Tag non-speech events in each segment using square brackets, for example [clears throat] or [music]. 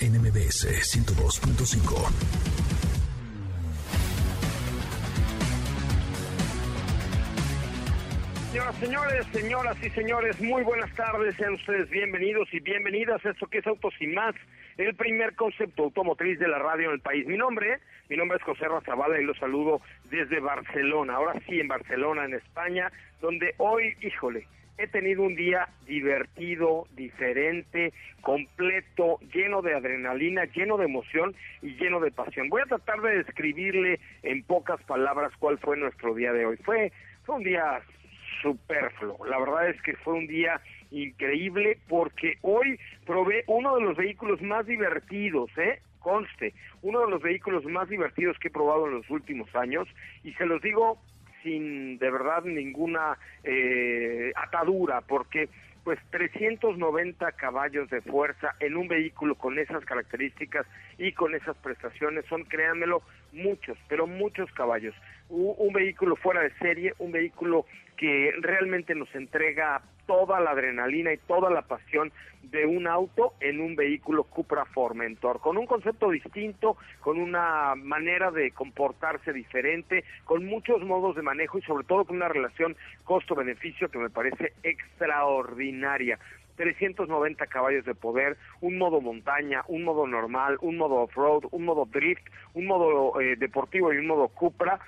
NMBS 102.5. Señoras, señores, señoras y señores, muy buenas tardes, sean ustedes bienvenidos y bienvenidas a esto que es Autos y Más, el primer concepto automotriz de la radio en el país. Mi nombre, mi nombre es José Razabala y los saludo desde Barcelona, ahora sí en Barcelona, en España, donde hoy, híjole, he tenido un día divertido, diferente, completo, lleno de adrenalina, lleno de emoción y lleno de pasión. Voy a tratar de describirle en pocas palabras cuál fue nuestro día de hoy. Fue, fue un día superfluo. La verdad es que fue un día increíble porque hoy probé uno de los vehículos más divertidos, ¿eh? Conste, uno de los vehículos más divertidos que he probado en los últimos años y se los digo sin de verdad ninguna eh, atadura, porque pues 390 caballos de fuerza en un vehículo con esas características y con esas prestaciones son, créanmelo, muchos, pero muchos caballos. Un vehículo fuera de serie, un vehículo que realmente nos entrega toda la adrenalina y toda la pasión de un auto en un vehículo Cupra Formentor, con un concepto distinto, con una manera de comportarse diferente, con muchos modos de manejo y sobre todo con una relación costo-beneficio que me parece extraordinaria. 390 caballos de poder, un modo montaña, un modo normal, un modo off-road, un modo drift, un modo eh, deportivo y un modo Cupra,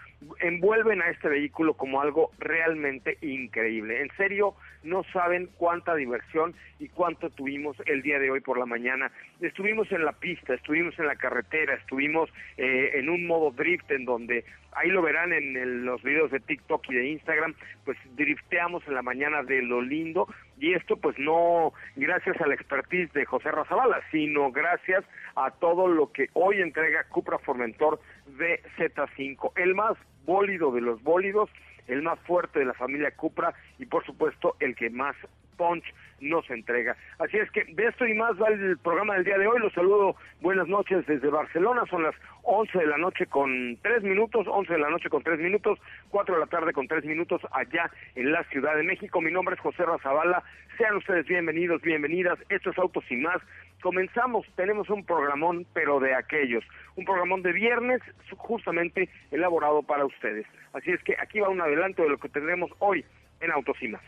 envuelven a este vehículo como algo realmente increíble. En serio, no saben cuánta diversión y cuánto tuvimos el día de hoy por la mañana. Estuvimos en la pista, estuvimos en la carretera, estuvimos eh, en un modo drift en donde ahí lo verán en los videos de TikTok y de Instagram, pues drifteamos en la mañana de lo lindo y esto pues no gracias a la expertise de José Razabala, sino gracias a todo lo que hoy entrega Cupra Formentor Z5, el más bólido de los bólidos, el más fuerte de la familia Cupra y por supuesto el que más punch nos entrega. Así es que de esto y más va el programa del día de hoy. Los saludo, buenas noches desde Barcelona. Son las 11 de la noche con 3 minutos, 11 de la noche con 3 minutos, 4 de la tarde con 3 minutos allá en la Ciudad de México. Mi nombre es José Razabala. Sean ustedes bienvenidos, bienvenidas. Esto es Autos y más. Comenzamos, tenemos un programón, pero de aquellos. Un programón de viernes justamente elaborado para ustedes. Así es que aquí va un adelanto de lo que tendremos hoy en Autos y más.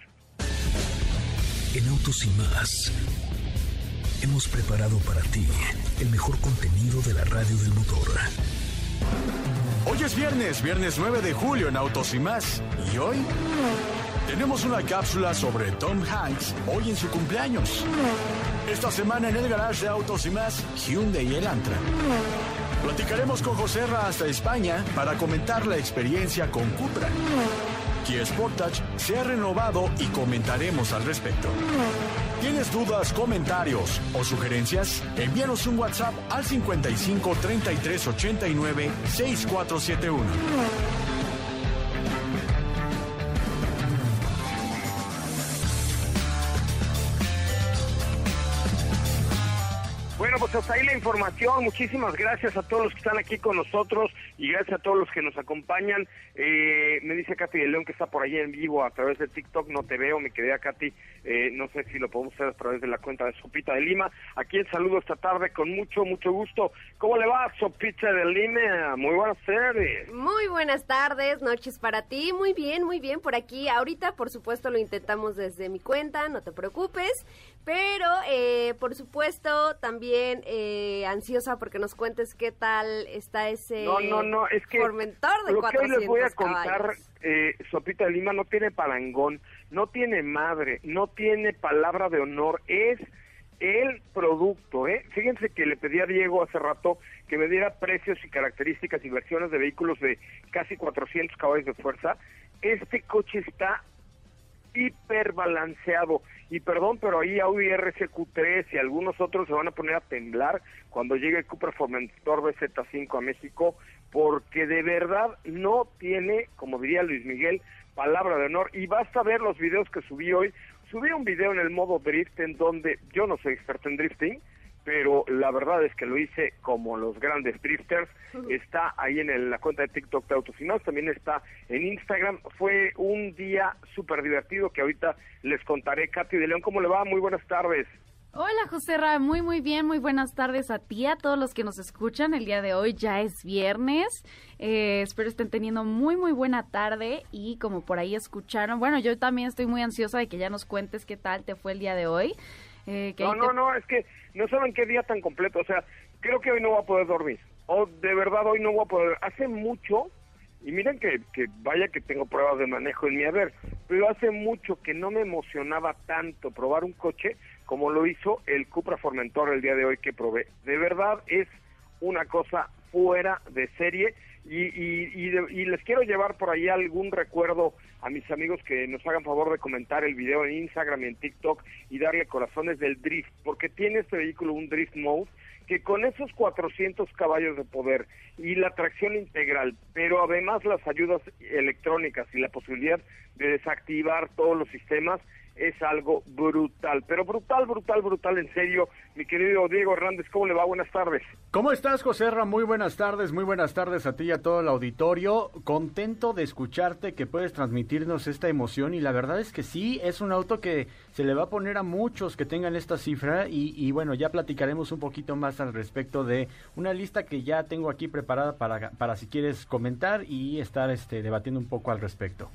En Autos y más hemos preparado para ti el mejor contenido de la radio del motor. Hoy es viernes, viernes 9 de julio en Autos y más. ¿Y hoy? Tenemos una cápsula sobre Tom Hanks hoy en su cumpleaños. Esta semana en el garage de Autos y más, Hyundai y Elantra. Platicaremos con José Ra hasta España para comentar la experiencia con Cupra. Kia Sportage se ha renovado y comentaremos al respecto. ¿Tienes dudas, comentarios o sugerencias? Envíanos un WhatsApp al 55 33 89 6471. Bueno, pues hasta ahí la información. Muchísimas gracias a todos los que están aquí con nosotros y gracias a todos los que nos acompañan. Eh, me dice Katy de León que está por ahí en vivo a través de TikTok. No te veo, me quedé a Katy. Eh, no sé si lo podemos hacer a través de la cuenta de Sopita de Lima. Aquí el saludo esta tarde con mucho, mucho gusto. ¿Cómo le va, Sopita de Lima? Muy buenas tardes. Muy buenas tardes, noches para ti. Muy bien, muy bien por aquí. Ahorita, por supuesto, lo intentamos desde mi cuenta, no te preocupes. Pero, eh, por supuesto, también también eh, ansiosa porque nos cuentes qué tal está ese no, no, no, es que Formentor de lo que hoy les voy a contar, eh, Sopita de Lima no tiene parangón, no tiene madre, no tiene palabra de honor, es el producto, ¿eh? Fíjense que le pedí a Diego hace rato que me diera precios y características y versiones de vehículos de casi 400 caballos de fuerza. Este coche está hiperbalanceado. Y perdón, pero ahí Audi RSQ3 y algunos otros se van a poner a temblar cuando llegue el Cupra Formentor BZ5 a México, porque de verdad no tiene, como diría Luis Miguel, palabra de honor. Y basta ver los videos que subí hoy. Subí un video en el modo drift en donde yo no soy experto en drifting, pero la verdad es que lo hice como los grandes drifters. Está ahí en el- la cuenta de TikTok de Más, también está en Instagram. Fue un día súper divertido que ahorita les contaré. Katy de León, ¿cómo le va? Muy buenas tardes. Hola José Ra, muy muy bien, muy buenas tardes a ti, a todos los que nos escuchan. El día de hoy ya es viernes, Eh, espero estén teniendo muy muy buena tarde y como por ahí escucharon, bueno, yo también estoy muy ansiosa de que ya nos cuentes qué tal te fue el día de hoy. Eh, que No, no, no, es que no saben qué día tan completo. O sea, creo que hoy no voy a poder dormir. O de verdad hoy no voy a poder. Hace mucho, y miren que, que vaya que tengo pruebas de manejo en mi haber, pero hace mucho que no me emocionaba tanto probar un coche como lo hizo el Cupra Formentor el día de hoy que probé. De verdad es una cosa fuera de serie y, y, y, de- y les quiero llevar por ahí algún recuerdo a mis amigos que nos hagan favor de comentar el video en Instagram y en TikTok y darle corazones del drift, porque tiene este vehículo un drift mode que con esos 400 caballos de poder y la tracción integral, pero además las ayudas electrónicas y la posibilidad de desactivar todos los sistemas, es algo brutal, pero brutal, brutal, brutal, en serio. Mi querido Diego Hernández, ¿cómo le va? Buenas tardes. ¿Cómo estás, José Ra? Muy buenas tardes, muy buenas tardes a ti y a todo el auditorio. Contento de escucharte que puedes transmitirnos esta emoción y la verdad es que sí, es un auto que se le va a poner a muchos que tengan esta cifra y, y bueno, ya platicaremos un poquito más al respecto de una lista que ya tengo aquí preparada para, para si quieres comentar y estar este, debatiendo un poco al respecto.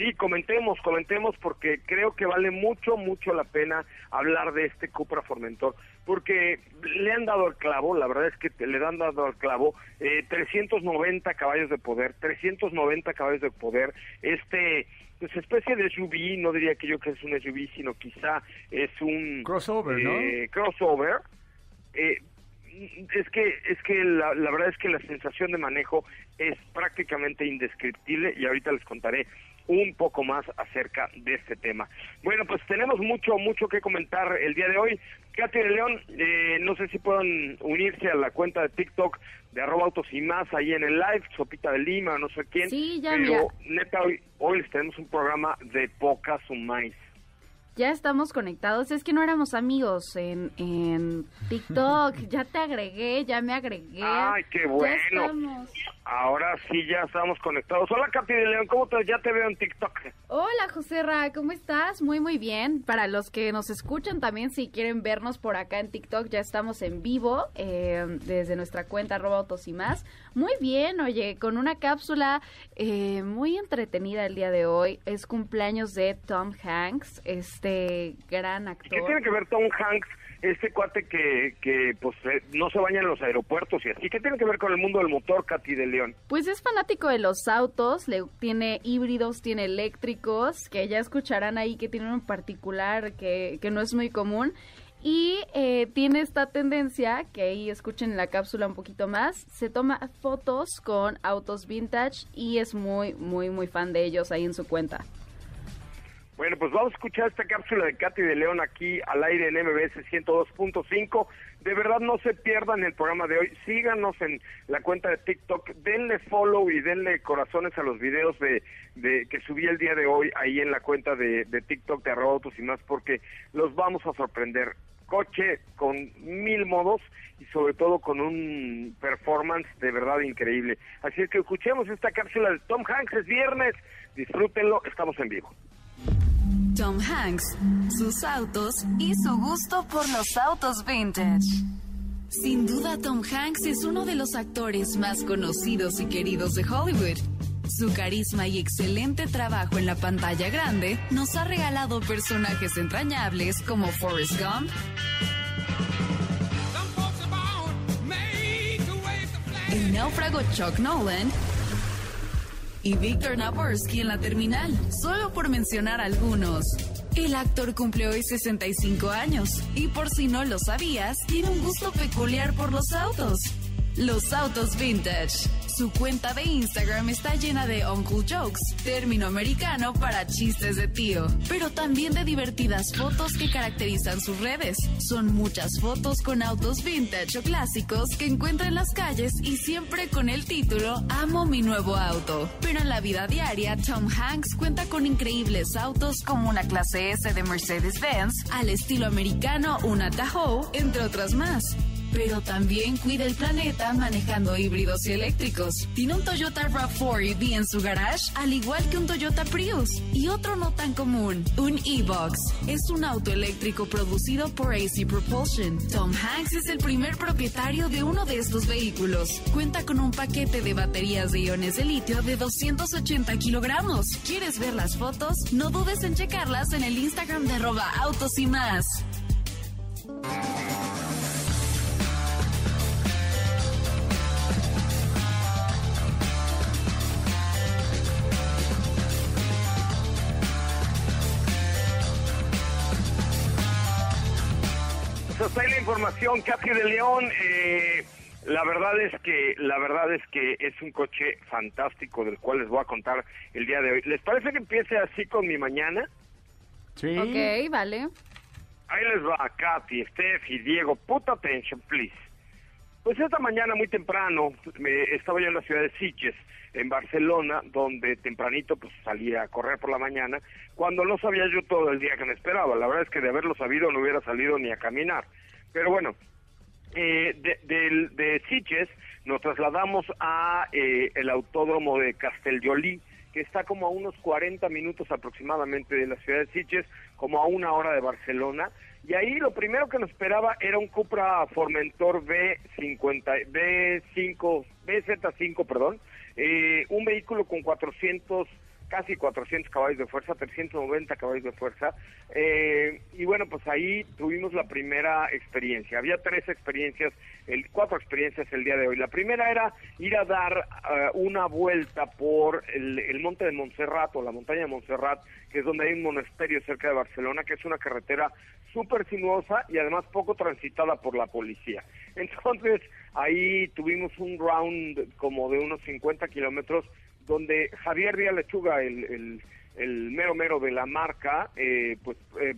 Sí, comentemos, comentemos porque creo que vale mucho, mucho la pena hablar de este Cupra Formentor, porque le han dado el clavo, la verdad es que le han dado el clavo, eh, 390 caballos de poder, 390 caballos de poder, este, pues especie de SUV, no diría que yo que es un SUV, sino quizá es un... Crossover, ¿no? eh, crossover, eh, es que es que la, la verdad es que la sensación de manejo es prácticamente indescriptible y ahorita les contaré un poco más acerca de este tema. Bueno, pues tenemos mucho, mucho que comentar el día de hoy. Katy de León, eh, no sé si puedan unirse a la cuenta de TikTok de arroba autos y más ahí en el live, Sopita de Lima, no sé quién. Sí, ya, pero mira. neta, hoy, hoy les tenemos un programa de poca sumáis. Ya estamos conectados, es que no éramos amigos en, en [laughs] TikTok, ya te agregué, ya me agregué. Ay, qué Ya bueno. estamos. Ahora sí ya estamos conectados. Hola, Katy de León, ¿cómo te, ya te veo en TikTok? Hola José Ra, ¿cómo estás? Muy muy bien. Para los que nos escuchan también, si quieren vernos por acá en TikTok, ya estamos en vivo eh, desde nuestra cuenta arroba autos y más. Muy bien, oye, con una cápsula eh, muy entretenida el día de hoy. Es cumpleaños de Tom Hanks, este gran ¿Y actor. qué tiene que ver Tom Hanks, este cuate que, que pues eh, no se baña en los aeropuertos y así? ¿Qué tiene que ver con el mundo del motor, Katy de León? Pues es fanático de los autos, le, tiene híbridos, tiene eléctricos, que ya escucharán ahí que tiene un particular que, que no es muy común. Y eh, tiene esta tendencia, que ahí escuchen en la cápsula un poquito más, se toma fotos con autos vintage y es muy, muy, muy fan de ellos ahí en su cuenta. Bueno, pues vamos a escuchar esta cápsula de Katy de León aquí al aire en MBS 102.5. De verdad no se pierdan el programa de hoy. Síganos en la cuenta de TikTok. Denle follow y denle corazones a los videos de, que subí el día de hoy ahí en la cuenta de, TikTok de arroba autos y más porque los vamos a sorprender. Coche con mil modos y sobre todo con un performance de verdad increíble. Así es que escuchemos esta cápsula de Tom Hanks. Es viernes. Disfrútenlo. Estamos en vivo. Tom Hanks, sus autos y su gusto por los autos vintage. Sin duda, Tom Hanks es uno de los actores más conocidos y queridos de Hollywood. Su carisma y excelente trabajo en la pantalla grande nos ha regalado personajes entrañables como Forrest Gump, el náufrago Chuck Nolan, y Victor Naborsky en la terminal, solo por mencionar algunos. El actor cumple hoy 65 años y por si no lo sabías, tiene un gusto peculiar por los autos. Los autos vintage. Su cuenta de Instagram está llena de Uncle Jokes, término americano para chistes de tío, pero también de divertidas fotos que caracterizan sus redes. Son muchas fotos con autos vintage o clásicos que encuentra en las calles y siempre con el título Amo mi nuevo auto. Pero en la vida diaria, Tom Hanks cuenta con increíbles autos como una clase S de Mercedes-Benz, al estilo americano una Tahoe, entre otras más pero también cuida el planeta manejando híbridos y eléctricos. Tiene un Toyota RAV4 EV en su garage, al igual que un Toyota Prius. Y otro no tan común, un E-Box. Es un auto eléctrico producido por AC Propulsion. Tom Hanks es el primer propietario de uno de estos vehículos. Cuenta con un paquete de baterías de iones de litio de 280 kilogramos. ¿Quieres ver las fotos? No dudes en checarlas en el Instagram de arroba autos y más. Información, Katy de León. Eh, la verdad es que la verdad es que es un coche fantástico del cual les voy a contar el día de hoy. ¿Les parece que empiece así con mi mañana? Sí. Ok, vale. Ahí les va, Katy, Steph y Diego. Put attention, please. Pues esta mañana muy temprano me estaba yo en la ciudad de Sitges, en Barcelona, donde tempranito pues salía a correr por la mañana, cuando no sabía yo todo el día que me esperaba. La verdad es que de haberlo sabido no hubiera salido ni a caminar. Pero bueno, eh, de, del- de Sitges nos trasladamos a eh, el autódromo de Castellolí, que está como a unos 40 minutos aproximadamente de la ciudad de Sitges, como a una hora de Barcelona. Y ahí lo primero que nos esperaba era un Cupra Formentor B50, B5, BZ5, perdón, eh, un vehículo con 400 casi 400 caballos de fuerza, 390 caballos de fuerza. eh, y bueno, pues ahí tuvimos la primera experiencia. Había tres experiencias, el, cuatro experiencias el día de hoy. La primera era ir a dar eh, una vuelta por el, el monte de Montserrat o la montaña de Montserrat, que es donde hay un monasterio cerca de Barcelona, que es una carretera súper sinuosa y además poco transitada por la policía. [laughs] Entonces ahí tuvimos un round como de unos 50 kilómetros donde Javier Díaz Lechuga, el, el, mero mero de la marca, eh, pues, eh,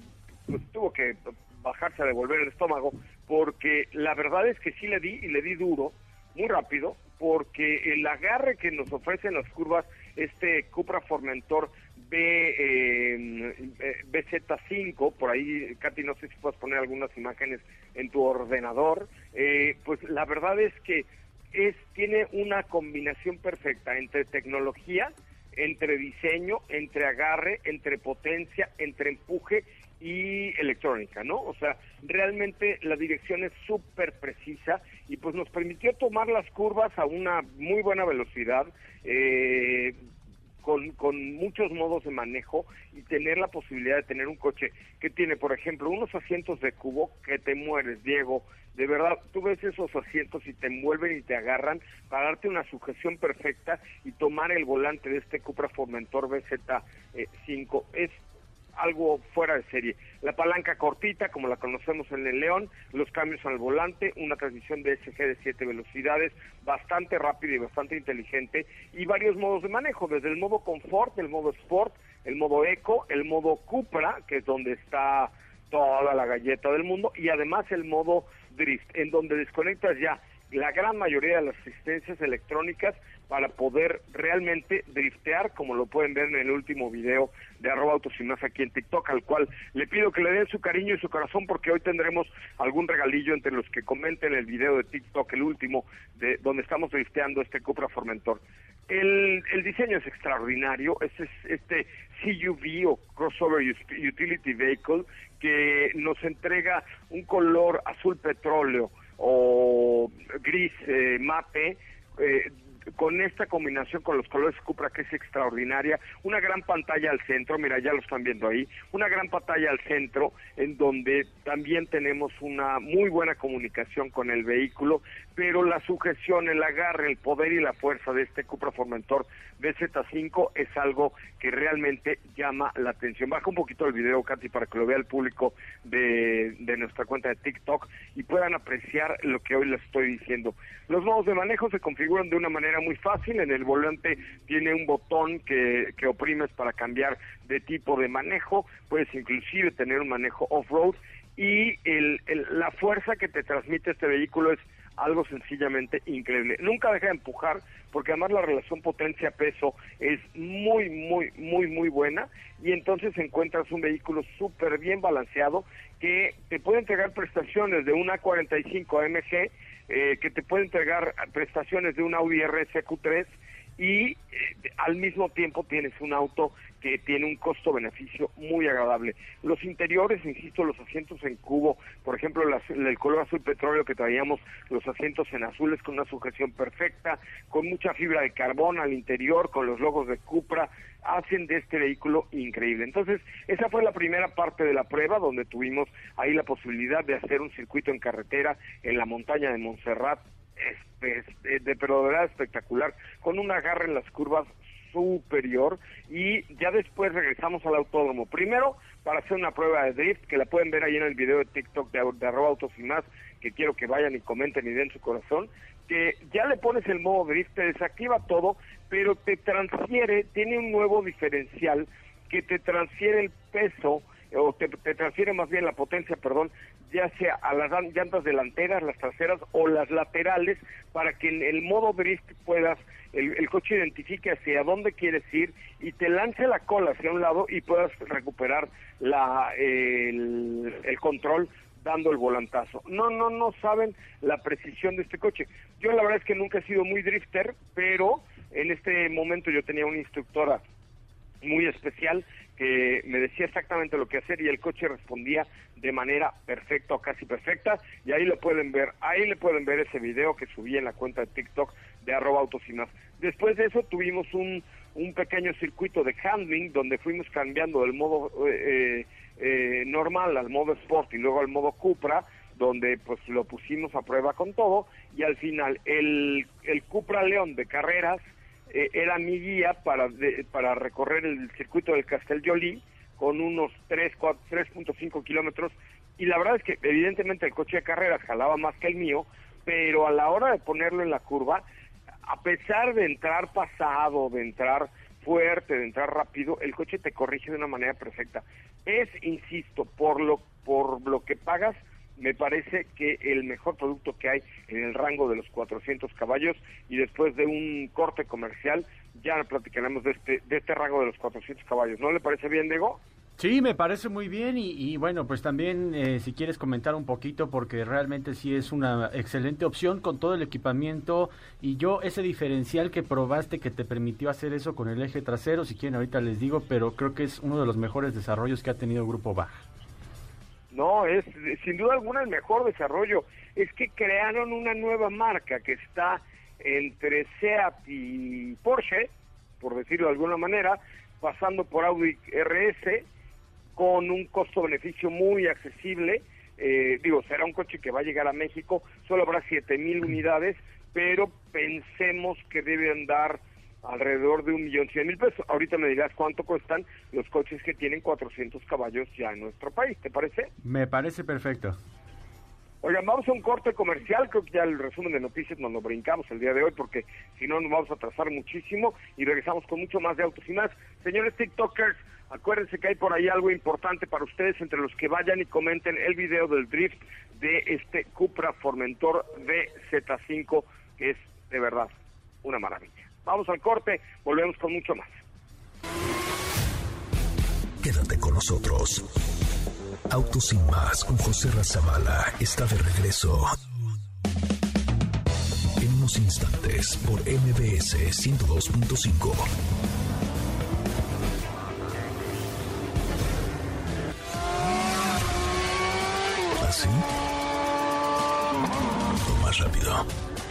pues tuvo que bajarse a devolver el estómago, porque la verdad es que sí le di y le di duro, muy rápido, porque el agarre que nos ofrecen las curvas, este Cupra Formentor B, eh, eh, BZ5, por ahí, Katy, no sé si puedes poner algunas imágenes en tu ordenador, eh, pues la verdad es que es tiene una combinación perfecta entre tecnología, entre diseño, entre agarre, entre potencia, entre empuje y electrónica, ¿no? O sea, realmente la dirección es súper precisa y pues nos permitió tomar las curvas a una muy buena velocidad, eh, con, con muchos modos de manejo y tener la posibilidad de tener un coche que tiene, por ejemplo, unos asientos de cubo que te mueres, Diego. De verdad, tú ves esos asientos y te envuelven y te agarran para darte una sujeción perfecta y tomar el volante de este Cupra Formentor BZ5. Es algo fuera de serie. La palanca cortita, como la conocemos en el León, los cambios al volante, una transmisión DSG de 7 velocidades, bastante rápida y bastante inteligente, y varios modos de manejo, desde el modo confort, el modo sport, el modo eco, el modo Cupra, que es donde está toda la galleta del mundo, y además el modo drift, en donde desconectas ya la gran mayoría de las asistencias electrónicas para poder realmente driftear, como lo pueden ver en el último video de arroba autos y más aquí en TikTok, al cual le pido que le den su cariño y su corazón porque hoy tendremos algún regalillo entre los que comenten el video de TikTok, el último, de donde estamos drifteando este Cupra Formentor. El, el diseño es extraordinario, es, es este CUV o Crossover Utility Vehicle que nos entrega un color azul petróleo o gris eh, mate, eh, con esta combinación con los colores Cupra que es extraordinaria, una gran pantalla al centro, mira, ya lo están viendo ahí, una gran pantalla al centro en donde también tenemos una muy buena comunicación con el vehículo, pero la sujeción, el agarre, el poder y la fuerza de este Cupra Formentor BZ5 es algo que realmente llama la atención. Baja un poquito el video, Katy, para que lo vea el público de, de nuestra cuenta de TikTok y puedan apreciar lo que hoy les estoy diciendo. Los modos de manejo se configuran de una manera muy fácil. En el volante tiene un botón que, que oprimes para cambiar de tipo de manejo. Puedes inclusive tener un manejo off-road y el, la fuerza que te transmite este vehículo es algo sencillamente increíble. Nunca deja de empujar, porque además la relación potencia-peso es muy, muy, muy, muy buena, y entonces encuentras un vehículo súper bien balanceado que te puede entregar prestaciones de una 45 AMG, eh, que te puede entregar prestaciones de un Audi RSQ3, y eh, al mismo tiempo tienes un auto que tiene un costo-beneficio muy agradable. Los interiores, insisto, los asientos en cubo, por ejemplo, el color azul petróleo que traíamos, los asientos en azules con una sujeción perfecta, con mucha fibra de carbón al interior, con los logos de Cupra, hacen de este vehículo increíble. Entonces, esa fue la primera parte de la prueba, donde tuvimos ahí la posibilidad de hacer un circuito en carretera en la montaña de Montserrat, este, de, pero de verdad espectacular, con un agarre en las curvas superior y ya después regresamos al autódromo. Primero para hacer una prueba de drift que la pueden ver ahí en el video de TikTok de, de arroba autos y más, que quiero que vayan y comenten y den su corazón, que ya le pones el modo drift, te desactiva todo, pero te transfiere, tiene un nuevo diferencial que te transfiere el peso o te, transfiere más bien la potencia, perdón, ya sea a las llantas delanteras, las traseras o las laterales, para que en el modo drift puedas, el, el coche identifique hacia dónde quieres ir y te lance la cola hacia un lado y puedas recuperar la, el control dando el volantazo. No, no, no saben la precisión de este coche. Yo la verdad es que nunca he sido muy drifter, pero en este momento yo tenía una instructora muy especial me decía exactamente lo que hacer y el coche respondía de manera perfecta o casi perfecta y ahí lo pueden ver, ahí le pueden ver ese video que subí en la cuenta de TikTok de arroba y más. Después de eso tuvimos un, un pequeño circuito de handling donde fuimos cambiando del modo eh, eh, normal al modo sport y luego al modo Cupra donde pues lo pusimos a prueba con todo y al final el, el Cupra León de carreras eh, era mi guía para, para recorrer el circuito del Castel Jolie con unos 3.5 kilómetros y la verdad es que evidentemente el coche de carreras jalaba más que el mío, pero a la hora de ponerlo en la curva, a pesar de entrar pasado, de entrar fuerte, de entrar rápido, el coche te corrige de una manera perfecta. Es, insisto, por lo, por lo que pagas, me parece que el mejor producto que hay en el rango de los 400 caballos y después de un corte comercial ya platicaremos de este, de este rango de los 400 caballos. ¿No le parece bien, Diego? Sí, me parece muy bien y, bueno, pues también eh, si quieres comentar un poquito porque realmente sí es una excelente opción con todo el equipamiento y yo ese diferencial que probaste que te permitió hacer eso con el eje trasero, si quieren ahorita les digo, pero creo que es uno de los mejores desarrollos que ha tenido Grupo Baja. No, es sin duda alguna el mejor desarrollo. Es que crearon una nueva marca que está entre SEAT y Porsche, por decirlo de alguna manera, pasando por Audi RS, con un costo-beneficio muy accesible. Eh, digo, será un coche que va a llegar a México, solo habrá mil unidades, pero pensemos que deben dar alrededor de un millón cien mil pesos. Ahorita me dirás cuánto cuestan los coches que tienen 400 caballos ya en nuestro país, ¿te parece? Me parece perfecto. Oigan, vamos a un corte comercial, creo que ya el resumen de noticias nos lo brincamos el día de hoy porque si no nos vamos a atrasar muchísimo y regresamos con mucho más de autos y más. Señores TikTokers, acuérdense que hay por ahí algo importante para ustedes entre los que vayan y comenten el video del drift de este Cupra Formentor DZ5 que es de verdad una maravilla. Vamos al corte, volvemos con mucho más. Quédate con nosotros. Autos sin más con José Razabala está de regreso. En unos instantes por MBS 102.5. ¿Así? más rápido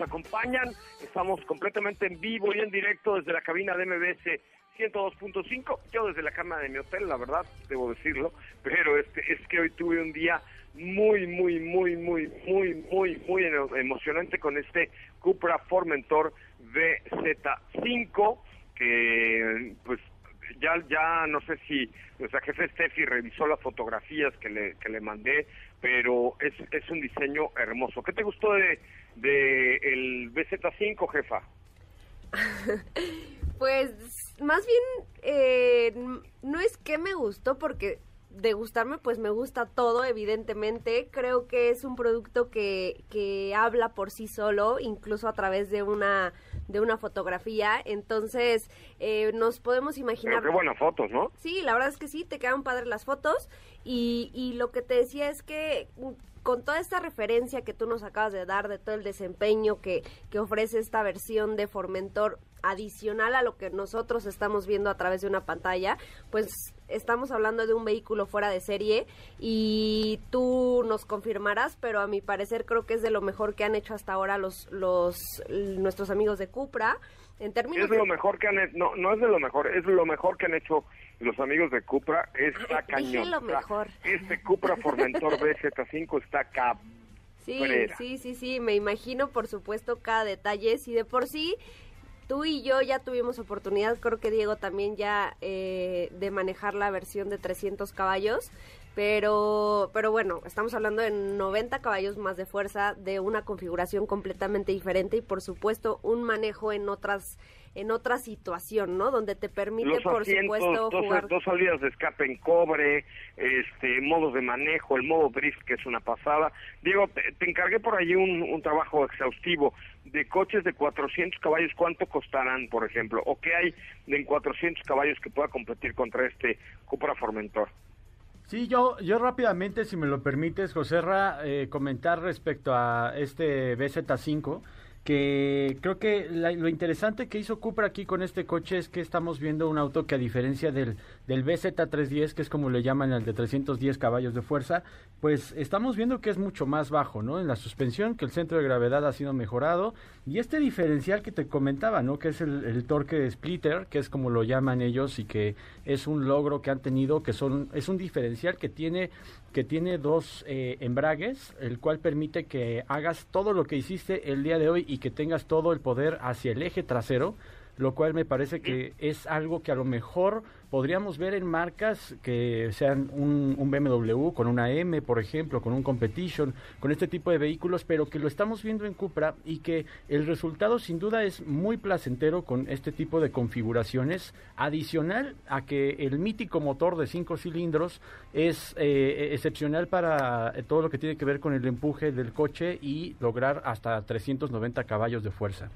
Acompañan. Estamos completamente en vivo y en directo desde la cabina de MBS 102.5. Yo desde la cama de mi hotel, la verdad, debo decirlo. Pero este, es que hoy tuve un día muy, muy, muy, muy, muy, muy, muy emocionante con este Cupra Formentor VZ5 que pues ya ya no sé si nuestra jefe Steffi revisó las fotografías que le, que le mandé, pero es, es un diseño hermoso. ¿Qué te gustó de, de el BZ5, jefa? [laughs] Pues más bien, eh, no es que me gustó porque de gustarme, pues me gusta todo, evidentemente. Creo que es un producto que, que habla por sí solo, incluso a través de una, de una fotografía. Entonces, eh, nos podemos imaginar... Pero qué buenas fotos, ¿no? Sí, la verdad es que sí, te quedan padres las fotos. Y, y lo que te decía es que con toda esta referencia que tú nos acabas de dar de todo el desempeño que, que ofrece esta versión de Formentor adicional a lo que nosotros estamos viendo a través de una pantalla, pues estamos hablando de un vehículo fuera de serie y tú nos confirmarás, pero a mi parecer creo que es de lo mejor que han hecho hasta ahora los, los nuestros amigos de Cupra. En términos Es de lo mejor que han hecho, no, no es de lo mejor, es lo mejor que han hecho los amigos de Cupra, está [laughs] cañón. lo mejor. Este Cupra Formentor BZ5 está cab... Sí, sí, sí, sí, me imagino por supuesto cada detalle. Si de por sí tú y yo ya tuvimos oportunidad, creo que Diego también ya eh, de manejar la versión de 300 caballos, pero, pero bueno, estamos hablando de 90 caballos más de fuerza, de una configuración completamente diferente y por supuesto un manejo en otras en otra situación, ¿no? Donde te permite, los por asientos, supuesto, dos, jugar. dos salidas de escape en cobre, este, modos de manejo, el modo drift que es una pasada. Diego, te, te encargué por allí un, un trabajo exhaustivo de coches de 400 caballos, ¿cuánto costarán, por ejemplo? ¿O qué hay de en 400 caballos que pueda competir contra este Cupra Formentor? Sí, yo, yo rápidamente, si me lo permites, Joserra, eh, comentar respecto a este BZ5, que creo que la- lo interesante que hizo Cupra aquí con este coche es que estamos viendo un auto que a diferencia del, del BZ310, que es como le llaman el de 310 caballos de fuerza, pues estamos viendo que es mucho más bajo, ¿no? En la suspensión, que el centro de gravedad ha sido mejorado, y este diferencial que te comentaba, ¿no? Que es el, el torque splitter, que es como lo llaman ellos, y que es un logro que han tenido, que son, es un diferencial que tiene que tiene dos eh, embragues, el cual permite que hagas todo lo que hiciste el día de hoy y que tengas todo el poder hacia el eje trasero, lo cual me parece que es algo que a lo mejor podríamos ver en marcas que sean un, BMW con una M, por ejemplo, con un Competition, con este tipo de vehículos, pero que lo estamos viendo en Cupra y que el resultado sin duda es muy placentero con este tipo de configuraciones, adicional a que el mítico motor de cinco cilindros es eh, excepcional para eh, todo lo que tiene que ver con el empuje del coche y lograr hasta 390 caballos de fuerza.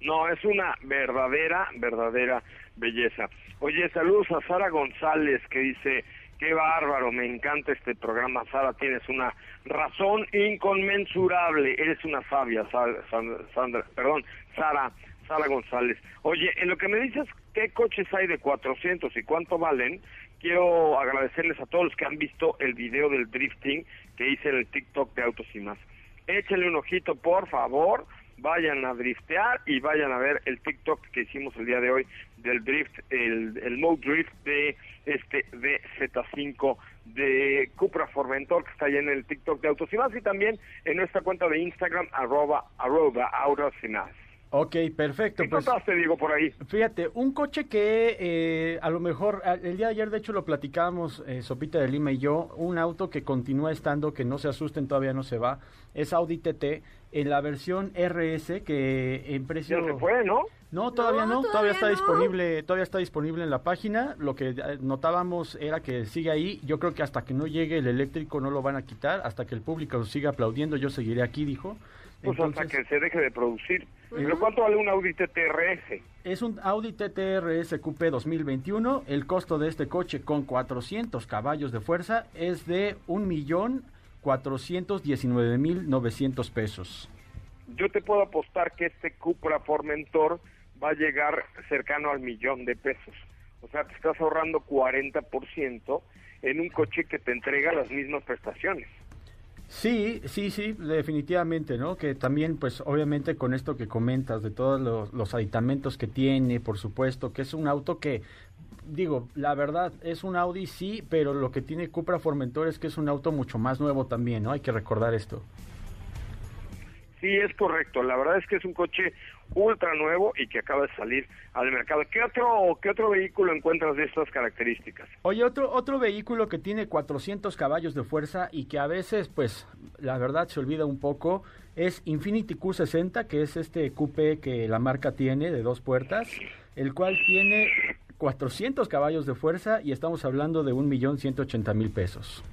No, es una verdadera, verdadera belleza. Oye, saludos a Sara González que dice, qué bárbaro, me encanta este programa. Sara, tienes una razón inconmensurable, eres una sabia, Sal- Sandra, Sandra- perdón, Sara, Sara González. Oye, en lo que me dices qué coches hay de 400 y cuánto valen, quiero agradecerles a todos los que han visto el video del drifting que hice en el TikTok de Autos y Más. Échenle un ojito, por favor, vayan a driftear y vayan a ver el TikTok que hicimos el día de hoy del drift, el, el mode drift de este DZ5 de Cupra Formentor que está ahí en el TikTok de Autos y Más y también en nuestra cuenta de Instagram arroba arroba autos y más. Ok, perfecto. ¿Qué Pues, contaste, digo, por ahí? Fíjate, un coche que eh, a lo mejor, el día de ayer de hecho lo platicábamos, eh, Sopita de Lima y yo, un auto que continúa estando, que no se asusten, todavía no se va, es Audi TT, en la versión RS que en precio Ya se fue, ¿no? No, todavía no, No, todavía, todavía está no. disponible, todavía está disponible en la página. Lo que eh, notábamos era que sigue ahí. Yo creo que hasta que no llegue el eléctrico no lo van a quitar, hasta que el público siga aplaudiendo, yo seguiré aquí, dijo. Pues hasta que se deje de producir. ¿Pero cuánto vale un Audi TTRS? es un Audi TT RS Coupé 2021. El costo de este coche con 400 caballos de fuerza es de 1.419.900 pesos. Yo te puedo apostar que este Cupra Formentor va a llegar cercano al millón de pesos. O sea, te estás ahorrando 40% en un coche que te entrega las mismas prestaciones. Sí, sí, sí, definitivamente, ¿no? Que también, pues, obviamente con esto que comentas de todos los, los aditamentos que tiene, por supuesto, que es un auto que, digo, la verdad, es un Audi, sí, pero lo que tiene Cupra Formentor es que es un auto mucho más nuevo también, ¿no? Hay que recordar esto. Sí, es correcto. La verdad es que es un coche ultra nuevo y que acaba de salir al mercado. ¿Qué otro, qué otro vehículo encuentras de estas características? Oye, otro, otro vehículo que tiene 400 caballos de fuerza y que a veces, pues, la verdad se olvida un poco, es Infinity Q60, que es este coupé que la marca tiene de dos puertas, el cual tiene 400 caballos de fuerza y estamos hablando de 1.180.000 pesos.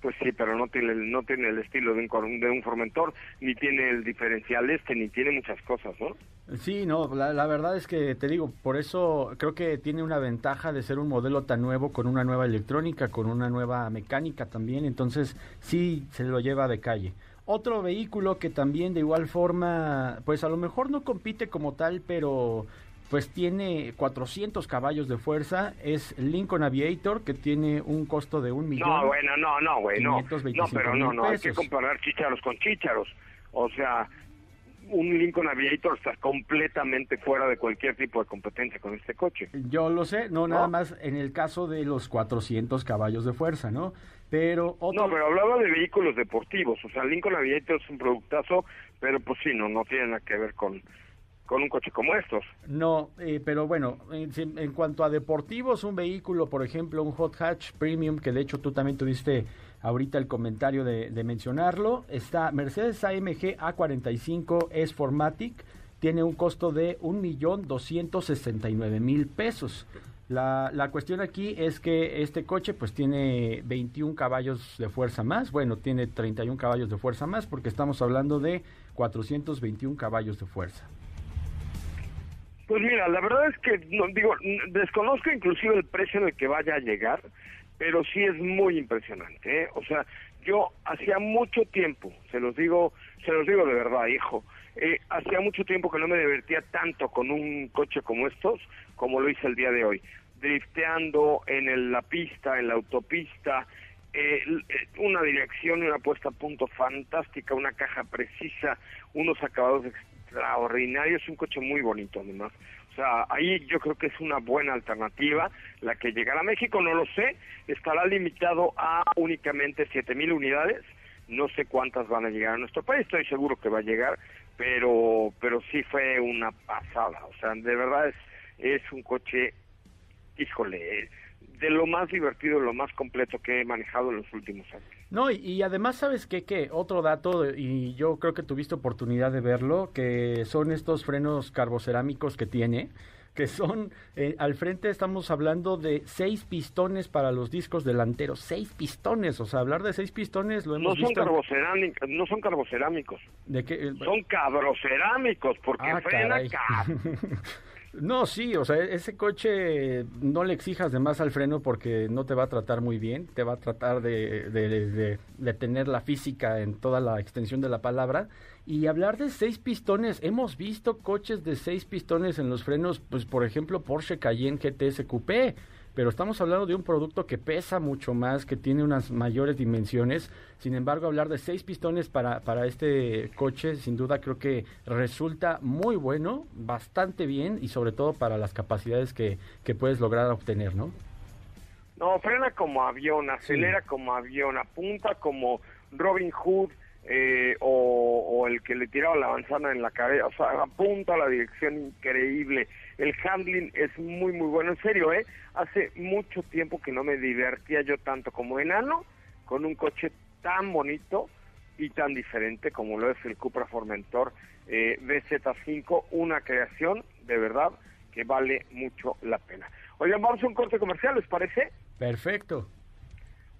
Pues sí, pero no tiene, el- no tiene el estilo de un, de un Formentor, ni tiene el diferencial este, ni tiene muchas cosas, ¿no? Sí, no, la, la verdad es que te digo, por eso creo que tiene una ventaja de ser un modelo tan nuevo, con una nueva electrónica, con una nueva mecánica también, entonces sí se lo lleva de calle. Otro vehículo que también de igual forma, pues a lo mejor no compite como tal, pero pues tiene 400 caballos de fuerza, es Lincoln Aviator, que tiene un costo de un millón. No, bueno, no, no, güey, no. No, 525 pero no, no, hay que pesos. comparar chícharos con chícharos. O sea, un Lincoln Aviator está completamente fuera de cualquier tipo de competencia con este coche. Yo lo sé, no, nada ¿No? más en el caso de los 400 caballos de fuerza, ¿no? Pero otro... No, pero hablaba de vehículos deportivos. O sea, Lincoln Aviator es un productazo, pero pues sí, no, no tiene nada que ver con, con un coche como estos. No, eh, pero bueno, en, cuanto a deportivos, un vehículo, por ejemplo, un Hot Hatch Premium, que de hecho tú también tuviste ahorita el comentario de, mencionarlo, está Mercedes AMG A45 S Formatic, tiene un costo de 1.269.000 pesos. La, la cuestión aquí es que este coche pues tiene 21 caballos de fuerza más, bueno, tiene 31 caballos de fuerza más porque estamos hablando de 421 caballos de fuerza. Pues mira, la verdad es que, no, digo, desconozco inclusive el precio en el que vaya a llegar, pero sí es muy impresionante, ¿eh? O sea, yo hacía mucho tiempo, se los digo, se los digo de verdad, hijo, eh, hacía mucho tiempo que no me divertía tanto con un coche como estos, como lo hice el día de hoy, drifteando en el- la pista, en la autopista, eh, eh, una dirección y una puesta a punto fantástica, una caja precisa, unos acabados extraordinarios, un coche muy bonito además. O sea, ahí yo creo que es una buena alternativa. La que llegará a México, no lo sé, estará limitado a únicamente 7.000 unidades. No sé cuántas van a llegar a nuestro país, estoy seguro que va a llegar, pero pero sí fue una pasada. O sea, de verdad es, es un coche, híjole, de lo más divertido, lo más completo que he manejado en los últimos años. No, y, y además, ¿sabes qué? Que otro dato, y yo creo que tuviste oportunidad de verlo, que son estos frenos carbocerámicos que tiene, que son, eh, al frente estamos hablando de seis pistones para los discos delanteros, seis pistones, o sea, hablar de seis pistones lo No hemos son visto... en- carbocerámicos, no son carbocerámicos, ¿De qué? son cabrocerámicos, porque Ah, frena. [laughs] No, sí, o sea, ese coche no le exijas de más al freno porque no te va a tratar muy bien, te va a tratar de- de tener la física en toda la extensión de la palabra. Y hablar de seis pistones, hemos visto coches de seis pistones en los frenos, pues por ejemplo Porsche Cayenne GTS Coupé, pero estamos hablando de un producto que pesa mucho más, que tiene unas mayores dimensiones. Sin embargo, hablar de seis pistones para, para este coche, sin duda creo que resulta muy bueno, bastante bien y sobre todo para las capacidades que, que puedes lograr obtener, ¿no? No, frena como avión, acelera como avión, apunta como Robin Hood eh, o, el que le tiraba la manzana en la cabeza, o sea, apunta a la dirección increíble. El handling es muy, muy bueno, en serio, ¿eh? Hace mucho tiempo que no me divertía yo tanto como enano con un coche tan bonito, y tan diferente como lo es el Cupra Formentor eh, BZ5, una creación de verdad que vale mucho la pena. Oigan, vamos a un corte comercial, ¿les parece? Perfecto.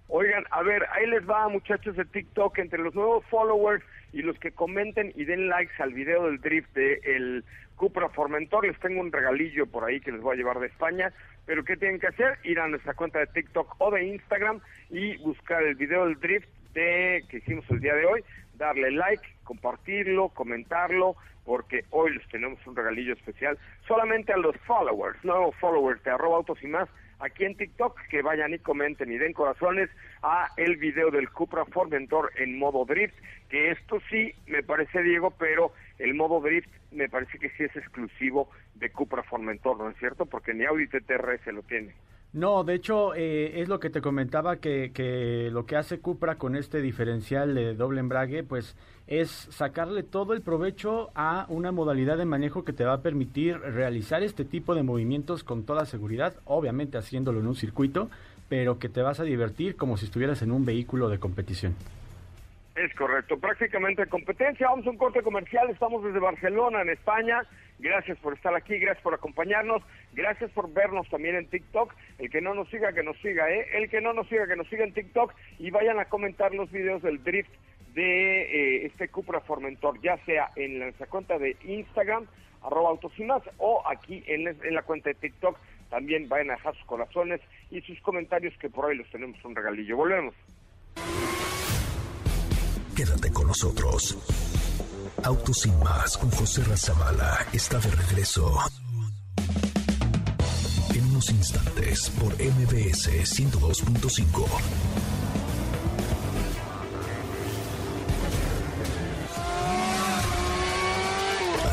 Oigan, a ver, ahí les va, muchachos de TikTok, entre los nuevos followers y los que comenten y den likes al video del drift de el Cupra Formentor, les tengo un regalillo por ahí que les voy a llevar de España, pero ¿qué tienen que hacer? Ir a nuestra cuenta de TikTok o de Instagram y buscar el video del drift de que hicimos el día de hoy, darle like, compartirlo, comentarlo, porque hoy les tenemos un regalillo especial solamente a los followers, nuevos followers de arroba autos y más, aquí en TikTok, que vayan y comenten y den corazones a el video del Cupra Formentor en modo drift, que esto sí me parece, Diego, pero el modo drift me parece que sí es exclusivo de Cupra Formentor, ¿no es cierto? Porque ni Audi TTR se lo tiene. No, de hecho, eh, es lo que te comentaba que, que lo que hace Cupra con este diferencial de doble embrague, pues es sacarle todo el provecho a una modalidad de manejo que te va a permitir realizar este tipo de movimientos con toda seguridad, obviamente haciéndolo en un circuito, pero que te vas a divertir como si estuvieras en un vehículo de competición. Es correcto, prácticamente competencia. Vamos a un corte comercial. Estamos desde Barcelona, en España. Gracias por estar aquí, gracias por acompañarnos, gracias por vernos también en TikTok. El que no nos siga, que nos siga, ¿eh? El que no nos siga, que nos siga en TikTok y vayan a comentar los videos del drift de eh, este Cupra Formentor, ya sea en nuestra cuenta de Instagram, arroba autos o aquí en, la cuenta de TikTok. También vayan a dejar sus corazones y sus comentarios, que por hoy los tenemos un regalillo. Volvemos. Quédate con nosotros. Autos más con José Razabala está de regreso. En unos instantes por MBS 102.5.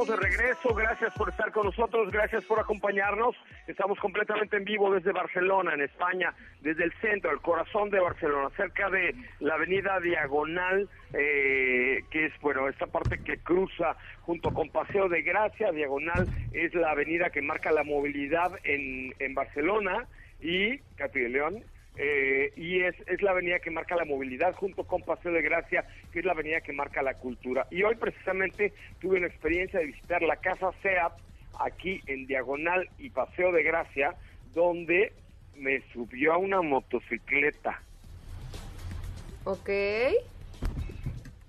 Estamos de regreso. Gracias por estar con nosotros, gracias por acompañarnos. Estamos completamente en vivo desde Barcelona, en España, desde el centro, el corazón de Barcelona, cerca de la avenida Diagonal, eh, que es, bueno, esta parte que cruza junto con Paseo de Gracia. Diagonal es la avenida que marca la movilidad en, en Barcelona y Cati de León. Eh, y es, es la avenida que marca la movilidad junto con Paseo de Gracia, que es la avenida que marca la cultura. Y hoy precisamente tuve una experiencia de visitar la casa SEAT aquí en Diagonal y Paseo de Gracia, donde me subió a una motocicleta. Ok.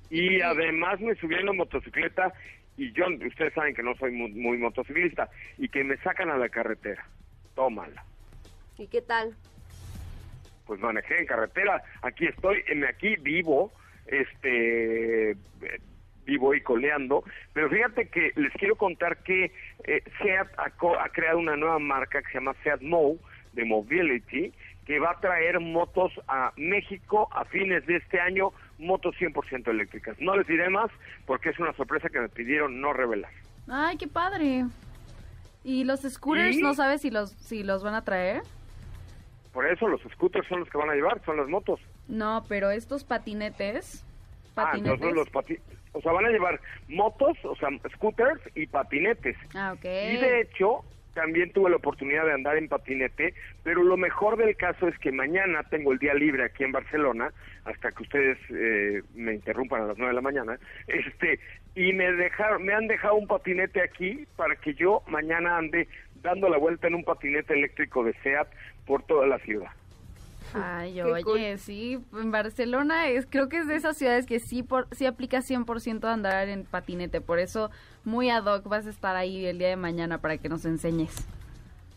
Y además me subí en la motocicleta y yo, ustedes saben que no soy muy, muy motociclista, y que me sacan a la carretera. Tómala. ¿Y qué tal? Pues manejé en carretera, aquí estoy, en aquí vivo, este, vivo y coleando, pero fíjate que les quiero contar que eh, SEAT ha, ha creado una nueva marca que se llama SEAT Mo, de Mobility, que va a traer motos a México a fines de este año, motos 100% eléctricas. No les diré más porque es una sorpresa que me pidieron no revelar. Ay, qué padre. ¿Y los scooters no sabes si los, si los van a traer? Por eso los scooters son los que van a llevar, son las motos. No, pero estos patinetes, Ah, patinetes. entonces los pati o sea, van a llevar motos, o sea, scooters y patinetes. Ah, ok. Y de hecho, también tuve la oportunidad de andar en patinete, pero lo mejor del caso es que mañana tengo el día libre aquí en Barcelona, hasta que ustedes eh, me interrumpan a las nueve de la mañana, este, y me dejaron, me han dejado un patinete aquí para que yo mañana ande dando la vuelta en un patinete eléctrico de SEAT por toda la ciudad. Ay, oye, cool. sí, en Barcelona es, creo que es de esas ciudades que sí, por, sí aplica 100% andar en patinete, por eso muy ad hoc vas a estar ahí el día de mañana para que nos enseñes.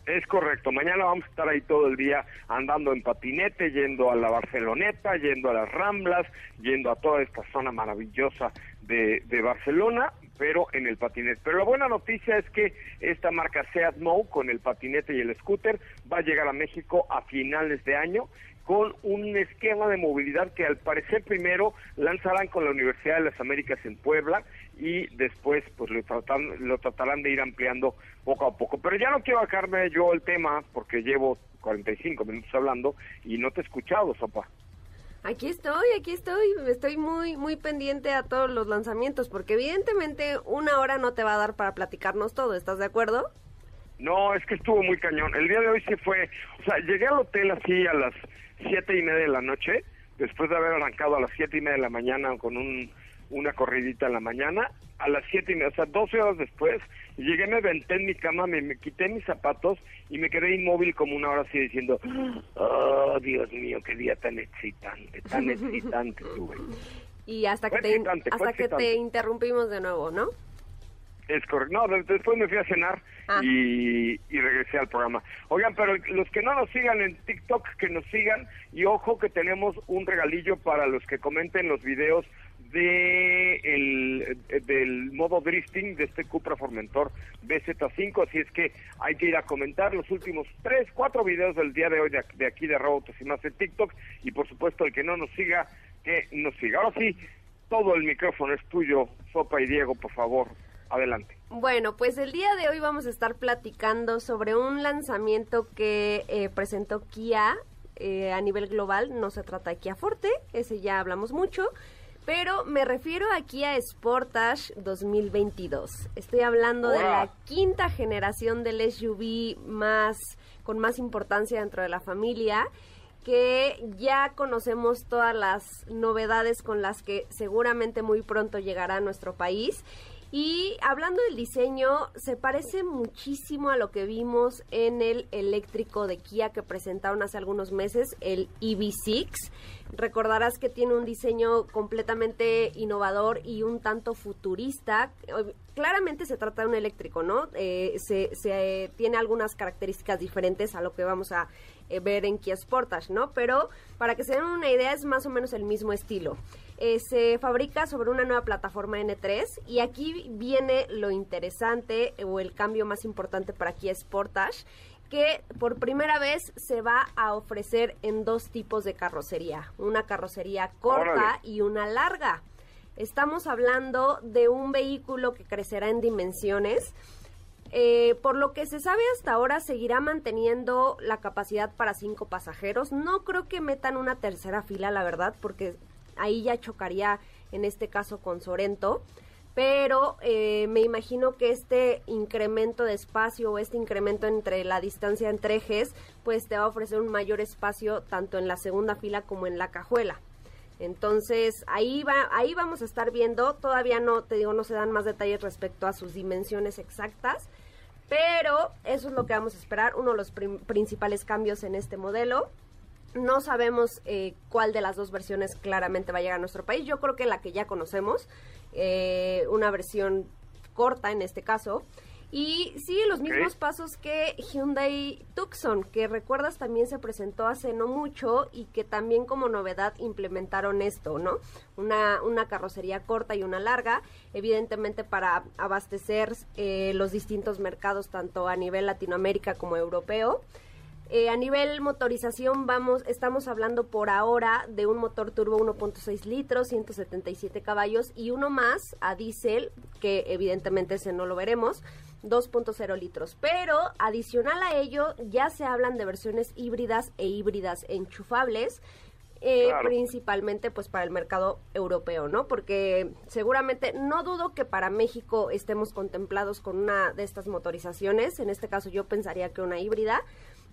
Es correcto, mañana vamos a estar ahí todo el día andando en patinete, yendo a la Barceloneta, yendo a las Ramblas, yendo a toda esta zona maravillosa de, de Barcelona, pero en el patinete. Pero la buena noticia es que esta marca Seat Mou con el patinete y el scooter va a llegar a México a finales de año con un esquema de movilidad que al parecer primero lanzarán con la Universidad de las Américas en Puebla y después pues lo, tratan- lo tratarán de ir ampliando poco a poco. Pero ya no quiero bajarme yo el tema porque llevo 45 minutos hablando y no te he escuchado, Sopa. Aquí estoy, aquí estoy. Estoy muy, muy pendiente a todos los lanzamientos, porque evidentemente una hora no te va a dar para platicarnos todo. ¿Estás de acuerdo? No, es que estuvo muy cañón. El día de hoy sí fue, o sea, llegué al hotel así a las siete y media de la noche, después de haber arrancado a las siete y media de la mañana con un, una corridita en la mañana, a las siete y media, o sea, 12 horas después, llegué, me venté en mi cama, me, me quité mis zapatos y me quedé inmóvil como una hora así diciendo, oh, Dios mío, qué día tan excitante, tan [laughs] excitante tuve. Y hasta que te, excitante, hasta que te interrumpimos de nuevo, ¿no? Es correcto. No, de- después me fui a cenar Ah. y, y regresé al programa. Oigan, pero los que no nos sigan en TikTok, que nos sigan. Y ojo que tenemos un regalillo para los que comenten los videos de el, del modo drifting de este Cupra Formentor BZ5. Así es que hay que ir a comentar los últimos tres, cuatro videos del día de hoy de, aquí de Robots y más en TikTok. Y por supuesto, el que no nos siga, que nos siga. Ahora sí, todo el micrófono es tuyo, Sopa y Diego, por favor. Adelante. Bueno, pues el día de hoy vamos a estar platicando sobre un lanzamiento que eh, presentó Kia eh, a nivel global. No se trata de Kia Forte, ese ya hablamos mucho, pero me refiero a Kia Sportage 2022. Estoy hablando de la quinta generación del SUV más con más importancia dentro de la familia que ya conocemos todas las novedades con las que seguramente muy pronto llegará a nuestro país. Y hablando del diseño, se parece muchísimo a lo que vimos en el eléctrico de Kia que presentaron hace algunos meses, el EV6. Recordarás que tiene un diseño completamente innovador y un tanto futurista. Claramente se trata de un eléctrico, ¿no? Eh, se tiene algunas características diferentes a lo que vamos a eh, ver en Kia Sportage, ¿no? Pero para que se den una idea es más o menos el mismo estilo. Eh, se fabrica sobre una nueva plataforma N3 y aquí viene lo interesante o el cambio más importante para Kia Sportage que por primera vez se va a ofrecer en dos tipos de carrocería, una carrocería corta Órale. y una larga. Estamos hablando de un vehículo que crecerá en dimensiones. Eh, por lo que se sabe hasta ahora, seguirá manteniendo la capacidad para cinco pasajeros. No creo que metan una tercera fila, la verdad, porque ahí ya chocaría en este caso con Sorento. Pero eh, me imagino que este incremento de espacio o este incremento entre la distancia entre ejes, pues te va a ofrecer un mayor espacio tanto en la segunda fila como en la cajuela. Entonces, ahí va, ahí vamos a estar viendo, todavía no, te digo, no se dan más detalles respecto a sus dimensiones exactas, pero eso es lo que vamos a esperar, uno de los principales cambios en este modelo. No sabemos eh, cuál de las dos versiones claramente va a llegar a nuestro país. Yo creo que la que ya conocemos, eh, una versión corta en este caso. Y sigue los mismos pasos que Hyundai Tucson, que recuerdas también se presentó hace no mucho y que también como novedad implementaron esto, ¿no? Una, una carrocería corta y una larga, evidentemente para abastecer eh, los distintos mercados, tanto a nivel Latinoamérica como europeo. Eh, a nivel motorización vamos, estamos hablando por ahora de un motor turbo 1.6 litros, 177 caballos y uno más a diésel, que evidentemente ese no lo veremos, 2.0 litros. Pero adicional a ello ya se hablan de versiones híbridas e híbridas enchufables. eh, Claro. principalmente pues para el mercado europeo, ¿no? Porque seguramente no dudo que para México estemos contemplados con una de estas motorizaciones, en este caso yo pensaría que una híbrida,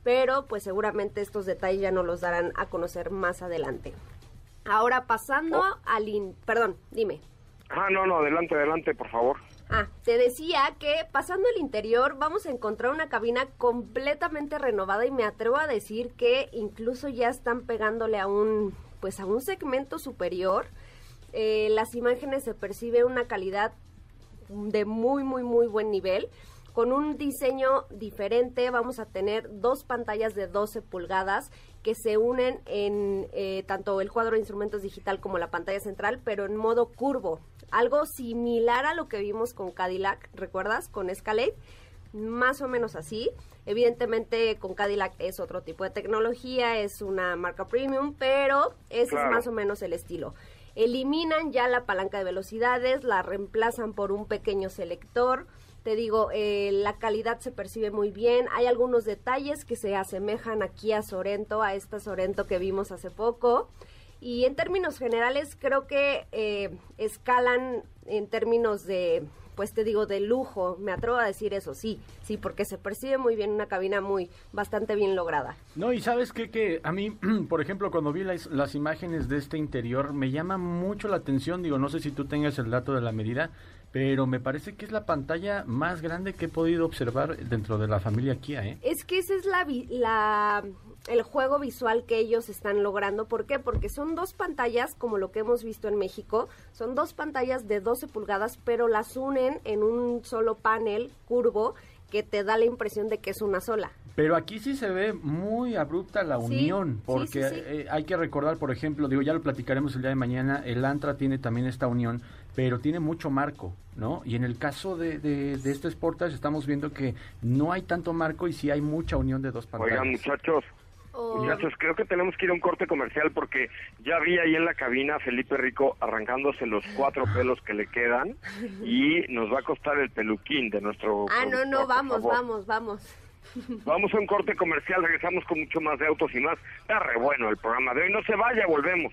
pero pues seguramente estos detalles ya nos los darán a conocer más adelante. Ahora pasando Oh. al in- perdón, dime. Ah, no, no, adelante, adelante, por favor. Ah, te decía que pasando el interior vamos a encontrar una cabina completamente renovada y me atrevo a decir que incluso ya están pegándole a un, pues a un segmento superior. Eh, las imágenes se percibe una calidad de muy, muy, muy buen nivel. Con un diseño diferente vamos a tener dos pantallas de 12 pulgadas que se unen en eh, tanto el cuadro de instrumentos digital como la pantalla central, pero en modo curvo. Algo similar a lo que vimos con Cadillac, ¿recuerdas? Con Escalade. Más o menos así. Evidentemente con Cadillac es otro tipo de tecnología, es una marca premium, pero ese Claro. es más o menos el estilo. Eliminan ya la palanca de velocidades, la reemplazan por un pequeño selector. Te digo, eh, la calidad se percibe muy bien. Hay algunos detalles que se asemejan aquí a Sorento, a esta Sorento que vimos hace poco. Y en términos generales, creo que eh, escalan en términos de, pues te digo, de lujo. Me atrevo a decir eso, sí, sí, porque se percibe muy bien una cabina muy, bastante bien lograda. No, y sabes qué? que a mí, [clears throat] por ejemplo, cuando vi las, las imágenes de este interior, me llama mucho la atención, digo, no sé si tú tengas el dato de la medida, pero me parece que es la pantalla más grande que he podido observar dentro de la familia Kia, ¿eh? Es que ese es la, la el juego visual que ellos están logrando. ¿Por qué? Porque son dos pantallas, como lo que hemos visto en México, son dos pantallas de 12 pulgadas, pero las unen en un solo panel curvo que te da la impresión de que es una sola. Pero aquí sí se ve muy abrupta la unión, sí, porque sí, sí. eh, hay que recordar, por ejemplo, digo, ya lo platicaremos el día de mañana, el Antra tiene también esta unión, pero tiene mucho marco, ¿no? Y en el caso de, de, de este Sportage estamos viendo que no hay tanto marco y sí hay mucha unión de dos pantallas. Oigan, muchachos, Oh. muchachos, creo que tenemos que ir a un corte comercial porque ya vi ahí en la cabina a Felipe Rico arrancándose los cuatro pelos que le quedan y nos va a costar el peluquín de nuestro. Ah, no, no, vamos, vamos, vamos. [laughs] Vamos a un corte comercial, regresamos con mucho más de autos y más. Está re bueno el programa de hoy. No se vaya, volvemos.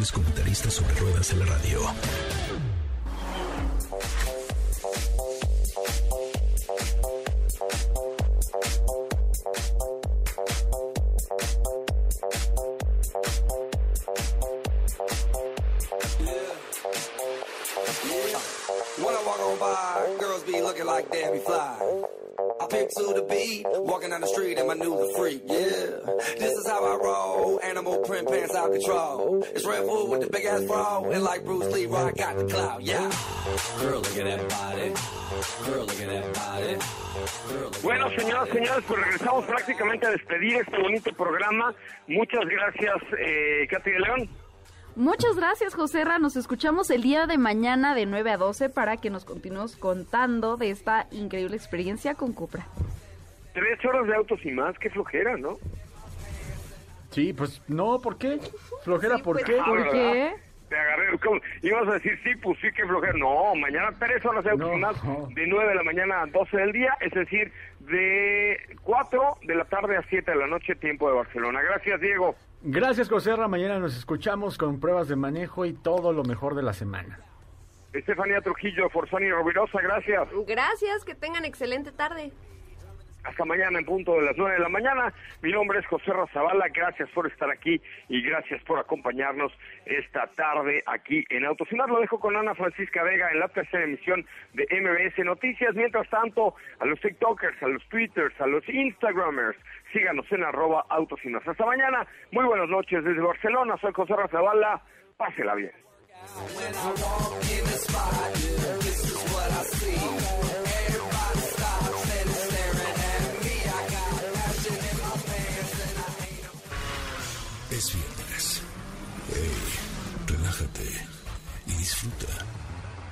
Mejores comentaristas sobre ruedas en la radio. Print pants out control. It's Red Bull with the big ass bra, and like Bruce Lee, I got the clout, yeah. Girl, look at that body. Girl, look at that body. Girl, look at Bueno, señoras, body. señores, pues regresamos prácticamente a despedir este bonito programa. Muchas gracias, eh, Katy de León. Muchas gracias, José Ra. Nos escuchamos el día de mañana de 9 a 12 para que nos continúes contando de esta increíble experiencia con Cupra. Tres horas de autos y más, qué flojera, ¿no? Sí, pues no, ¿por qué? Flojera, Sí, ¿por pues, qué? Ah, ¿Por ¿verdad? qué? Te agarré. ¿cómo? Ibas a decir, sí, pues sí, qué flojera. No, mañana tres horas de No. [laughs] de 9 de la mañana a 12 del día, es decir, de 4 de la tarde a 7 de la noche, tiempo de Barcelona. Gracias, Diego. Gracias, José Ra. Mañana nos escuchamos con pruebas de manejo y todo lo mejor de la semana. Estefanía Trujillo, Forzani Rovirosa, gracias. Gracias, que tengan excelente tarde. Hasta mañana en punto de las 9 de la mañana. Mi nombre es José Razabala. Gracias por estar aquí y gracias por acompañarnos esta tarde aquí en Más. Lo dejo con Ana Francisca Vega en la tercera emisión de MBS Noticias. Mientras tanto, a los TikTokers, a los Twitters, a los Instagramers, síganos en arroba Más. Hasta mañana. Muy buenas noches desde Barcelona. Soy José Razabala. Pásela bien. Es viernes. Hey, relájate y disfruta.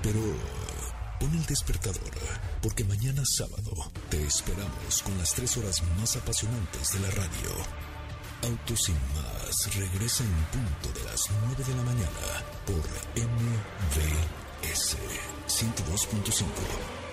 Pero pon el despertador, porque mañana sábado te esperamos con las tres horas más apasionantes de la radio. Autos y más regresa en punto de las 9 de la mañana por MVS 102.5.